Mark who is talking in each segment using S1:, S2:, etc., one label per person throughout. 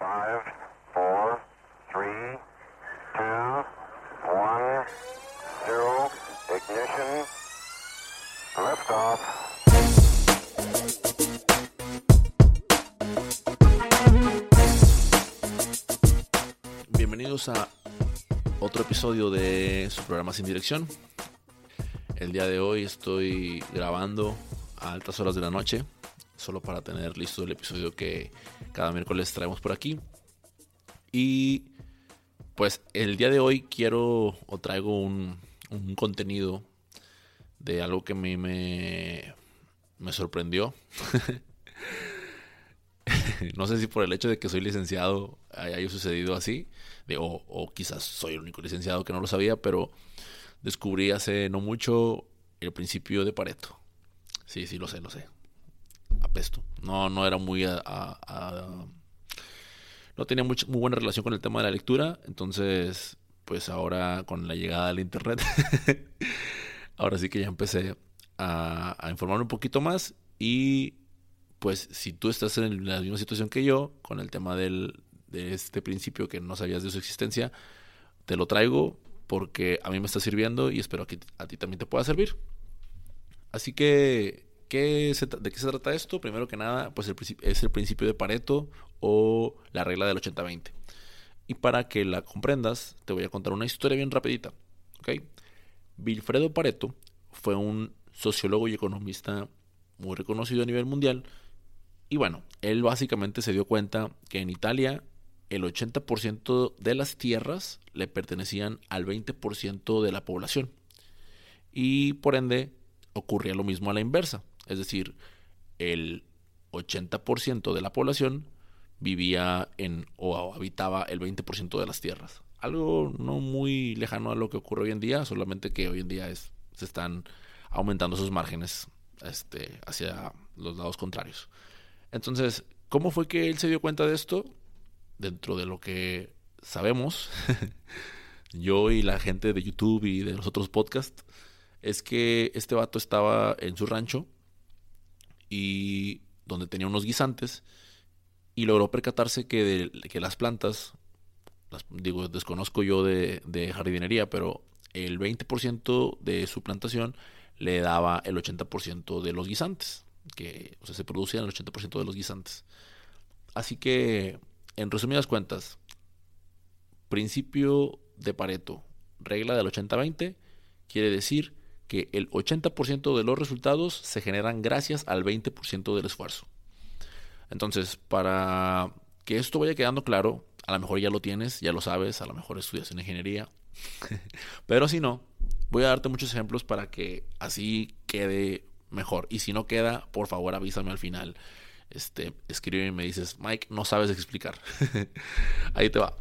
S1: Five, four, three, two, one, zero, ignition, liftoff.
S2: Bienvenidos a otro episodio de su programa Sin Dirección. El día de hoy estoy grabando a altas horas de la noche, solo para tener listo el episodio que cada miércoles traemos por aquí. Y pues el día de hoy quiero o traigo un, un contenido de algo que a mí me, me sorprendió. no sé si por el hecho de que soy licenciado haya sucedido así, de, o, o, quizás soy el único licenciado que no lo sabía, pero descubrí hace no mucho el principio de Pareto. Sí, sí, lo sé, lo sé. Apesto. No, no era muy a, no tenía muy, muy buena relación con el tema de la lectura, entonces, pues ahora con la llegada del internet, ahora sí que ya empecé a, a informarme un poquito más y pues si tú estás en la misma situación que yo, con el tema del, de este principio que no sabías de su existencia, te lo traigo porque a mí me está sirviendo y espero que a ti también te pueda servir. Así que, ¿qué se, ¿de qué se trata esto? Primero que nada, pues es el principio de Pareto o la regla del 80-20. Y para que la comprendas, te voy a contar una historia bien rapidita. ¿okay? Wilfredo Pareto fue un sociólogo y economista muy reconocido a nivel mundial y bueno, él básicamente se dio cuenta que en Italia el 80% de las tierras le pertenecían al 20% de la población. Y por ende ocurría lo mismo a la inversa. Es decir, el 80% de la población vivía en o habitaba el 20% de las tierras. Algo no muy lejano a lo que ocurre hoy en día, solamente que hoy en día se están aumentando esos márgenes este, hacia los lados contrarios. Entonces, ¿cómo fue que él se dio cuenta de esto? Dentro de lo que sabemos, yo y la gente de YouTube y de los otros podcasts, es que este vato estaba en su rancho y donde tenía unos guisantes y logró percatarse que, de, que las plantas, las, digo, desconozco yo de, de jardinería, pero el 20% de su plantación le daba el 80% de los guisantes que o sea, se producían el 80% de los guisantes. Así que, en resumidas cuentas, principio de Pareto, regla del 80-20, quiere decir que el 80% de los resultados se generan gracias al 20% del esfuerzo. Entonces, para que esto vaya quedando claro, a lo mejor ya lo tienes, ya lo sabes, a lo mejor estudias en ingeniería, pero si no, voy a darte muchos ejemplos para que así quede mejor. Y si no queda, por favor avísame al final. Este, escribe y me dices, Mike, no sabes explicar. Ahí te va.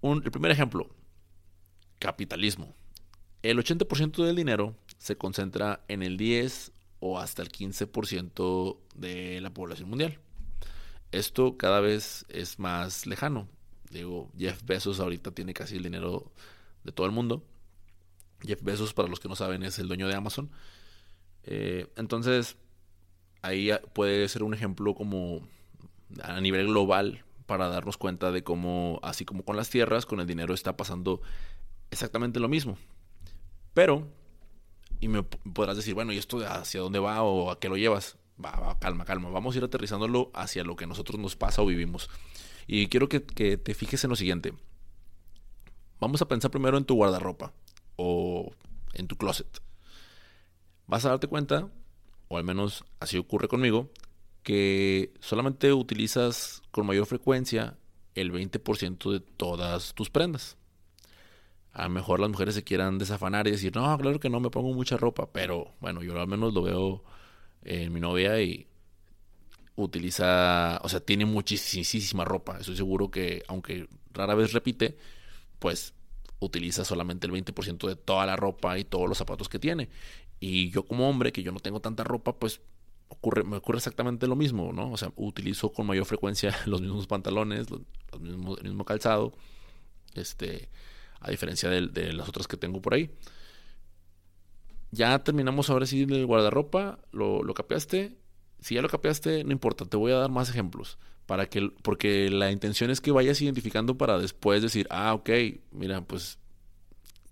S2: Un, el primer ejemplo, capitalismo. El 80% del dinero se concentra en el 10 o hasta el 15% de la población mundial. Esto cada vez es más lejano. Digo, Jeff Bezos ahorita tiene casi el dinero de todo el mundo. Jeff Bezos, para los que no saben, es el dueño de Amazon. Eh, entonces, ahí puede ser un ejemplo como a nivel global para darnos cuenta de cómo, así como con las tierras, con el dinero está pasando exactamente lo mismo. Pero, y me podrás decir, bueno, ¿y esto hacia dónde va o a qué lo llevas? Va, va, calma, calma. Vamos a ir aterrizándolo hacia lo que nosotros nos pasa o vivimos. Y quiero que, que te fijes en lo siguiente. Vamos a pensar primero en tu guardarropa o en tu closet vas a darte cuenta, o al menos así ocurre conmigo, que solamente utilizas con mayor frecuencia el 20% de todas tus prendas. A lo mejor las mujeres se quieran desafanar y decir, no, claro que no, me pongo mucha ropa, pero bueno, yo al menos lo veo en mi novia y utiliza, o sea, tiene muchísima ropa. Estoy seguro que, aunque rara vez repite, pues utiliza solamente el 20% de toda la ropa y todos los zapatos que tiene. Y yo como hombre, que yo no tengo tanta ropa, pues ocurre, me ocurre exactamente lo mismo, ¿no? O sea, utilizo con mayor frecuencia los mismos pantalones, los mismos, el mismo calzado, este, a diferencia de, las otras que tengo por ahí. Ya terminamos ahora sí el guardarropa, lo, lo capeaste. Si ya lo capeaste, no importa, te voy a dar más ejemplos. Para que, porque la intención es que vayas identificando para después decir, ah, ok, mira, pues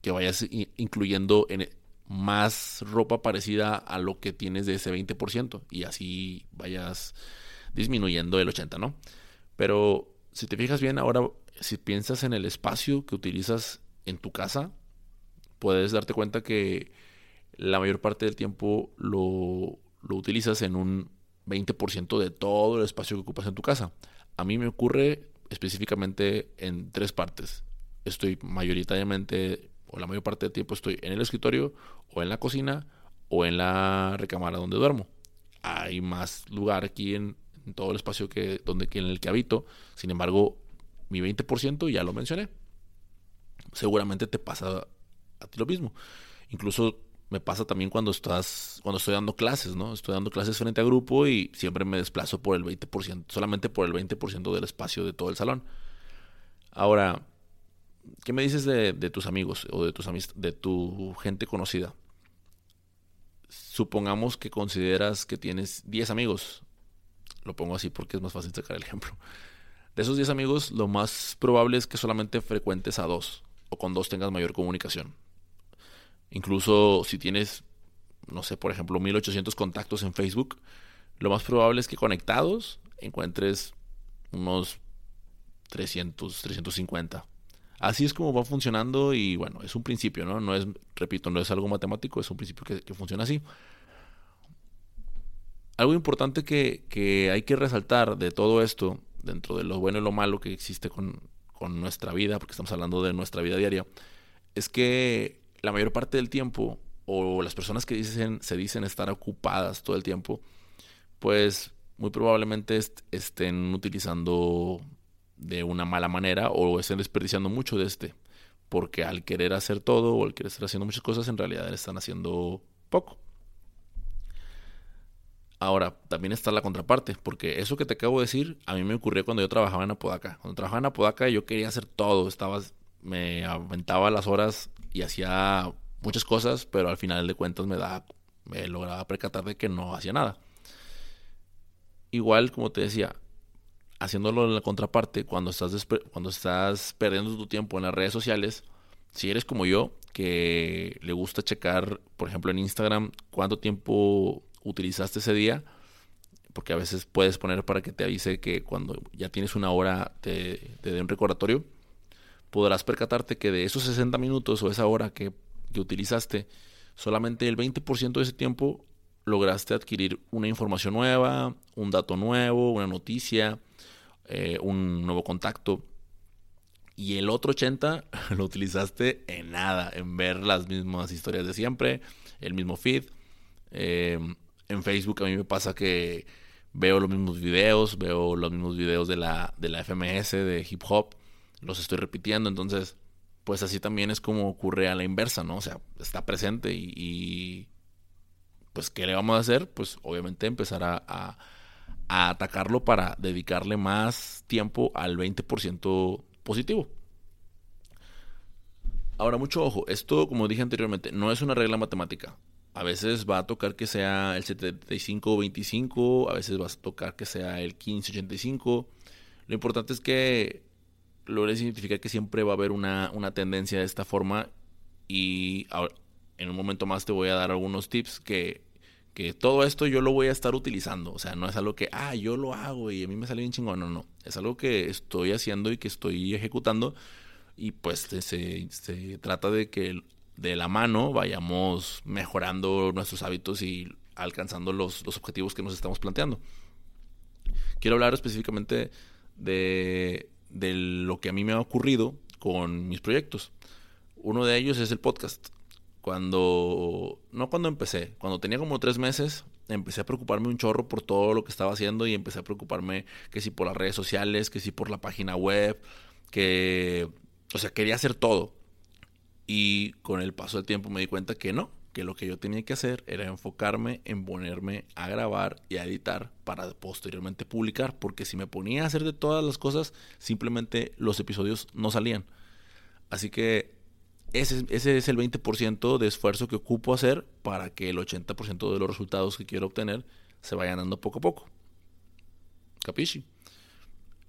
S2: que vayas incluyendo en más ropa parecida a lo que tienes de ese 20% y así vayas disminuyendo el 80, ¿no? Pero si te fijas bien, ahora si piensas en el espacio que utilizas en tu casa, puedes darte cuenta que la mayor parte del tiempo lo, lo utilizas en un 20% de todo el espacio que ocupas en tu casa. A mí me ocurre específicamente en tres partes. Estoy mayoritariamente, o la mayor parte del tiempo estoy en el escritorio, o en la cocina, o en la recámara donde duermo. Hay más lugar aquí en, todo el espacio que, donde, en el que habito. Sin embargo, mi 20% ya lo mencioné. Seguramente te pasa a ti lo mismo. Incluso me pasa también cuando estás cuando estoy dando clases, ¿no? Estoy dando clases frente a grupo y siempre me desplazo por el 20%, solamente por el 20% del espacio de todo el salón. Ahora, ¿qué me dices de, tus amigos o de tus de tu gente conocida? Supongamos que consideras que tienes 10 amigos. Lo pongo así porque es más fácil sacar el ejemplo. Esos 10 amigos, lo más probable es que solamente frecuentes a dos o con dos tengas mayor comunicación. Incluso si tienes, no sé, por ejemplo, 1800 contactos en Facebook, lo más probable es que conectados encuentres unos 300, 350. Así es como va funcionando y bueno, es un principio, ¿no? No es, repito, no es algo matemático, es un principio que, funciona así. Algo importante que, hay que resaltar de todo esto, dentro de lo bueno y lo malo que existe con, con nuestra vida, porque estamos hablando de nuestra vida diaria, es que la mayor parte del tiempo, o las personas que dicen, se dicen estar ocupadas todo el tiempo, pues muy probablemente estén utilizando de una mala manera o estén desperdiciando mucho de este. Porque al querer hacer todo o al querer estar haciendo muchas cosas, en realidad están haciendo poco. Ahora, también está la contraparte, porque eso que te acabo de decir, a mí me ocurrió cuando yo trabajaba en Apodaca. Cuando trabajaba en Apodaca yo quería hacer todo, estaba, me aventaba las horas y hacía muchas cosas, pero al final de cuentas me da, me lograba percatar de que no hacía nada. Igual, como te decía, haciéndolo en la contraparte, cuando estás, cuando estás perdiendo tu tiempo en las redes sociales, si eres como yo, que le gusta checar, por ejemplo, en Instagram, cuánto tiempo utilizaste ese día, porque a veces puedes poner para que te avise que cuando ya tienes una hora te, te dé un recordatorio podrás percatarte que de esos 60 minutos o esa hora que, utilizaste, solamente el 20% de ese tiempo lograste adquirir una información nueva, un dato nuevo, una noticia, eh, un nuevo contacto. Y el otro 80 lo utilizaste en nada, en ver las mismas historias de siempre, el mismo feed. Em, en Facebook a mí me pasa que veo los mismos videos, veo los mismos videos de la, de la FMS, de hip hop los estoy repitiendo, entonces, pues así también es como ocurre a la inversa, ¿no? O sea, está presente y, pues, ¿qué le vamos a hacer? Pues obviamente empezar a, a, atacarlo para dedicarle más tiempo al 20% positivo. Ahora, mucho ojo, esto, como dije anteriormente, no es una regla matemática. A veces va a tocar que sea el 75-25, a veces va a tocar que sea el 15-85. Lo importante es que logres identificar que siempre va a haber una, tendencia de esta forma y en un momento más te voy a dar algunos tips que, que todo esto yo lo voy a estar utilizando. O sea, no es algo que, ah, yo lo hago y a mí me sale bien chingón. No, no. Es algo que estoy haciendo y que estoy ejecutando. Y pues se, se trata de que de la mano vayamos mejorando nuestros hábitos y alcanzando los, los objetivos que nos estamos planteando. Quiero hablar específicamente de de lo que a mí me ha ocurrido con mis proyectos. Uno de ellos es el podcast. Cuando, no cuando empecé, cuando tenía como tres meses, empecé a preocuparme un chorro por todo lo que estaba haciendo y empecé a preocuparme que si por las redes sociales, que si por la página web, que, o sea, quería hacer todo. Y con el paso del tiempo me di cuenta que no, que lo que yo tenía que hacer era enfocarme en ponerme a grabar y a editar para posteriormente publicar, porque si me ponía a hacer de todas las cosas, simplemente los episodios no salían. Así que ese, ese es el 20% de esfuerzo que ocupo hacer para que el 80% de los resultados que quiero obtener se vayan dando poco a poco. Capisci.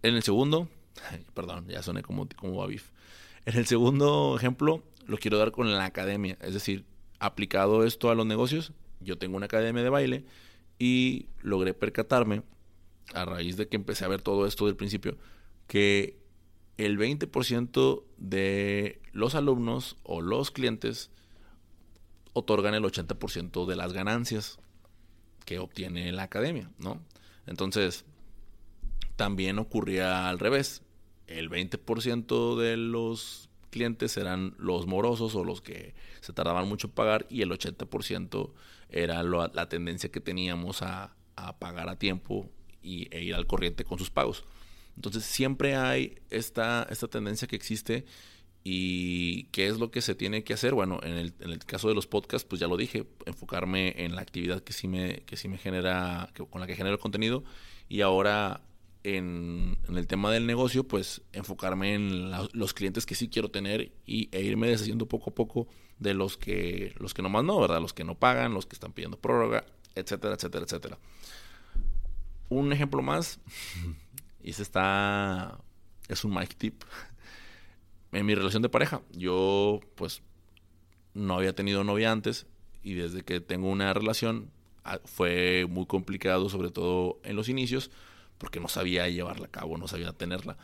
S2: En el segundo, perdón, ya soné como, como Babif. En el segundo ejemplo, lo quiero dar con la academia. Es decir, aplicado esto a los negocios, yo tengo una academia de baile y logré percatarme, a raíz de que empecé a ver todo esto del principio, que el 20% de los alumnos o los clientes otorgan el 80% de las ganancias que obtiene la academia, ¿no? Entonces, también ocurría al revés. El 20% de los clientes eran los morosos o los que se tardaban mucho en pagar y el 80% era la tendencia que teníamos a, pagar a tiempo y, e ir al corriente con sus pagos. Entonces siempre hay esta, esta tendencia que existe y qué es lo que se tiene que hacer. Bueno, en el, el, caso de los podcasts, pues ya lo dije, enfocarme en la actividad que sí me, que sí me genera, con la que genero contenido. Y ahora en, el tema del negocio, pues enfocarme en los clientes que sí quiero tener y, e irme deshaciendo poco a poco de los que, los que nomás no, ¿verdad? Los que no pagan, los que están pidiendo prórroga, etcétera, etcétera, etcétera. Un ejemplo más, y se está, es un mic tip en mi relación de pareja. Yo, pues, no había tenido novia antes y desde que tengo una relación ah, fue muy complicado, sobre todo en los inicios, porque no sabía llevarla a cabo, no sabía tenerla.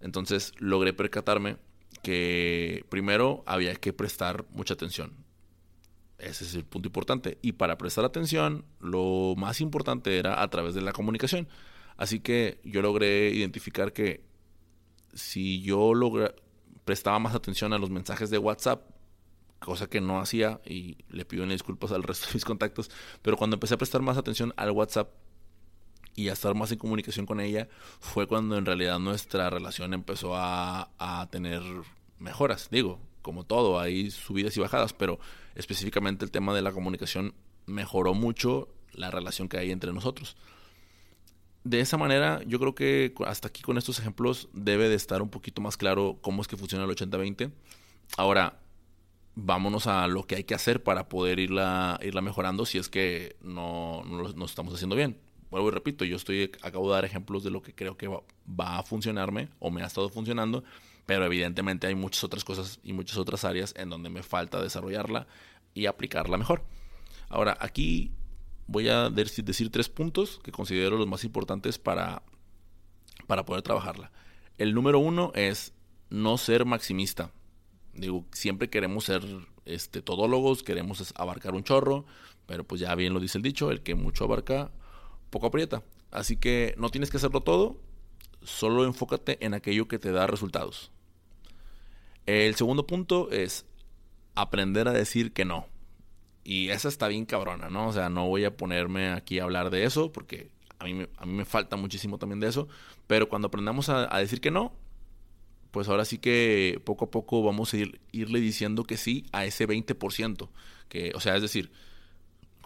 S2: Entonces logré percatarme que primero había que prestar mucha atención. Ese es el punto importante. Y para prestar atención, lo más importante era a través de la comunicación. Así que yo logré identificar que si yo logra, prestaba más atención a los mensajes de WhatsApp, cosa que no hacía y le pido disculpas al resto de mis contactos, pero cuando empecé a prestar más atención al WhatsApp y a estar más en comunicación con ella, fue cuando en realidad nuestra relación empezó a, a tener mejoras. Digo, como todo, hay subidas y bajadas, pero específicamente el tema de la comunicación mejoró mucho la relación que hay entre nosotros de esa manera, yo creo que hasta aquí con estos ejemplos debe de estar un poquito más claro cómo es que funciona el 80-20. Ahora, vámonos a lo que hay que hacer para poder irla, irla mejorando si es que no, no, estamos haciendo bien. Vuelvo y repito, yo estoy, acabo de dar ejemplos de lo que creo que va, va, a funcionarme o me ha estado funcionando, pero evidentemente hay muchas otras cosas y muchas otras áreas en donde me falta desarrollarla y aplicarla mejor. Ahora, aquí voy a decir tres puntos que considero los más importantes para, para poder trabajarla. El número uno es no ser maximista. Digo, siempre queremos ser este, todólogos, queremos abarcar un chorro, pero pues ya bien lo dice el dicho, el que mucho abarca, poco aprieta. Así que no tienes que hacerlo todo, solo enfócate en aquello que te da resultados. El segundo punto es aprender a decir que no. Y esa está bien cabrona, ¿no? O sea, no voy a ponerme aquí a hablar de eso porque a mí, a mí me falta muchísimo también de eso. Pero cuando aprendamos a, decir que no, pues ahora sí que poco a poco vamos a ir, irle diciendo que sí a ese 20%. Que, o sea, es decir,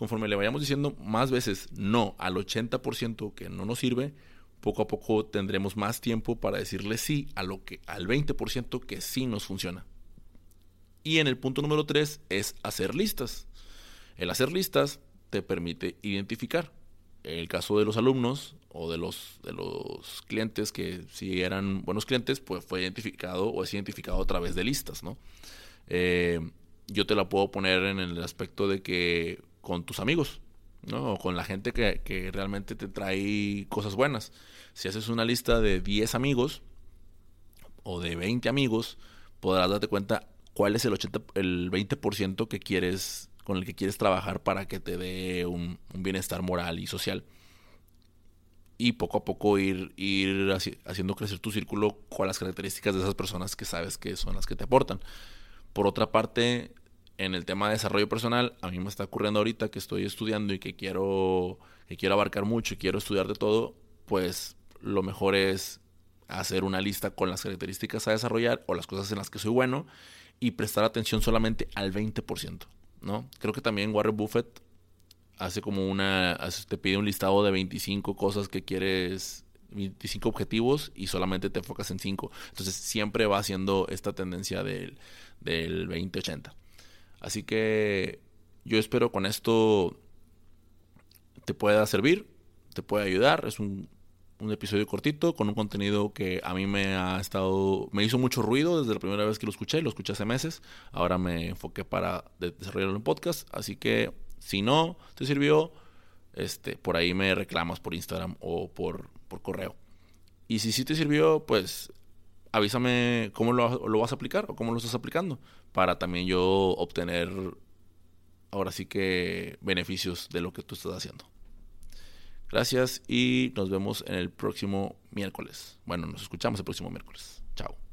S2: conforme le vayamos diciendo más veces no al 80% que no nos sirve, poco a poco tendremos más tiempo para decirle sí a lo que, al 20% que sí nos funciona. Y en el punto número 3 es hacer listas. El hacer listas te permite identificar. En el caso de los alumnos o de los, de los clientes que si eran buenos clientes, pues fue identificado o es identificado a través de listas, ¿no? Eh, yo te la puedo poner en el aspecto de que con tus amigos, ¿no? O con la gente que, que realmente te trae cosas buenas. Si haces una lista de 10 amigos o de 20 amigos, podrás darte cuenta cuál es el, 80, el 20% que quieres con el que quieres trabajar para que te dé un, bienestar moral y social. Y poco a poco ir, ir haciendo crecer tu círculo con las características de esas personas que sabes que son las que te aportan. Por otra parte, en el tema de desarrollo personal, a mí me está ocurriendo ahorita que estoy estudiando y que quiero, que quiero abarcar mucho y quiero estudiar de todo, pues lo mejor es hacer una lista con las características a desarrollar o las cosas en las que soy bueno y prestar atención solamente al 20%. ¿no? Creo que también Warren Buffett hace como una, te pide un listado de 25 cosas que quieres, 25 objetivos y solamente te enfocas en 5. Entonces siempre va haciendo esta tendencia del, del 20-80. Así que yo espero con esto te pueda servir, te pueda ayudar. Es un, un episodio cortito con un contenido que a mí me ha estado, me hizo mucho ruido desde la primera vez que lo escuché, lo escuché hace meses, ahora me enfoqué para desarrollarlo en podcast, así que si no te sirvió, este, por ahí me reclamas por Instagram o por, por correo. Y si sí te sirvió, pues avísame cómo lo, lo vas a aplicar o cómo lo estás aplicando para también yo obtener ahora sí que beneficios de lo que tú estás haciendo. Gracias y nos vemos en el próximo miércoles. Bueno, nos escuchamos el próximo miércoles. Chao.